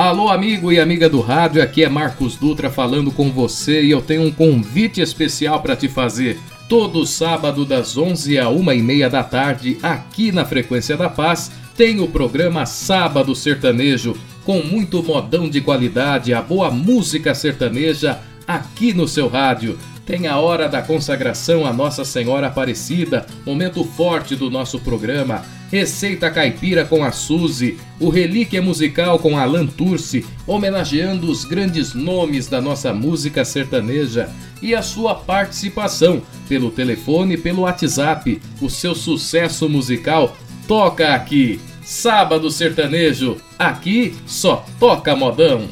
Alô, amigo e amiga do rádio, aqui é Marcos Dutra falando com você e eu tenho um convite especial para te fazer. Todo sábado, das 11 a 1 e meia da tarde, aqui na Frequência da Paz, tem o programa Sábado Sertanejo, com muito modão de qualidade, a boa música sertaneja, aqui no seu rádio. Tem a hora da consagração a Nossa Senhora Aparecida, momento forte do nosso programa. Receita Caipira com a Suzy, o Relíquia Musical com Alan Turci, homenageando os grandes nomes da nossa música sertaneja. E a sua participação pelo telefone e pelo WhatsApp. O seu sucesso musical toca aqui. Sábado Sertanejo, aqui só toca modão.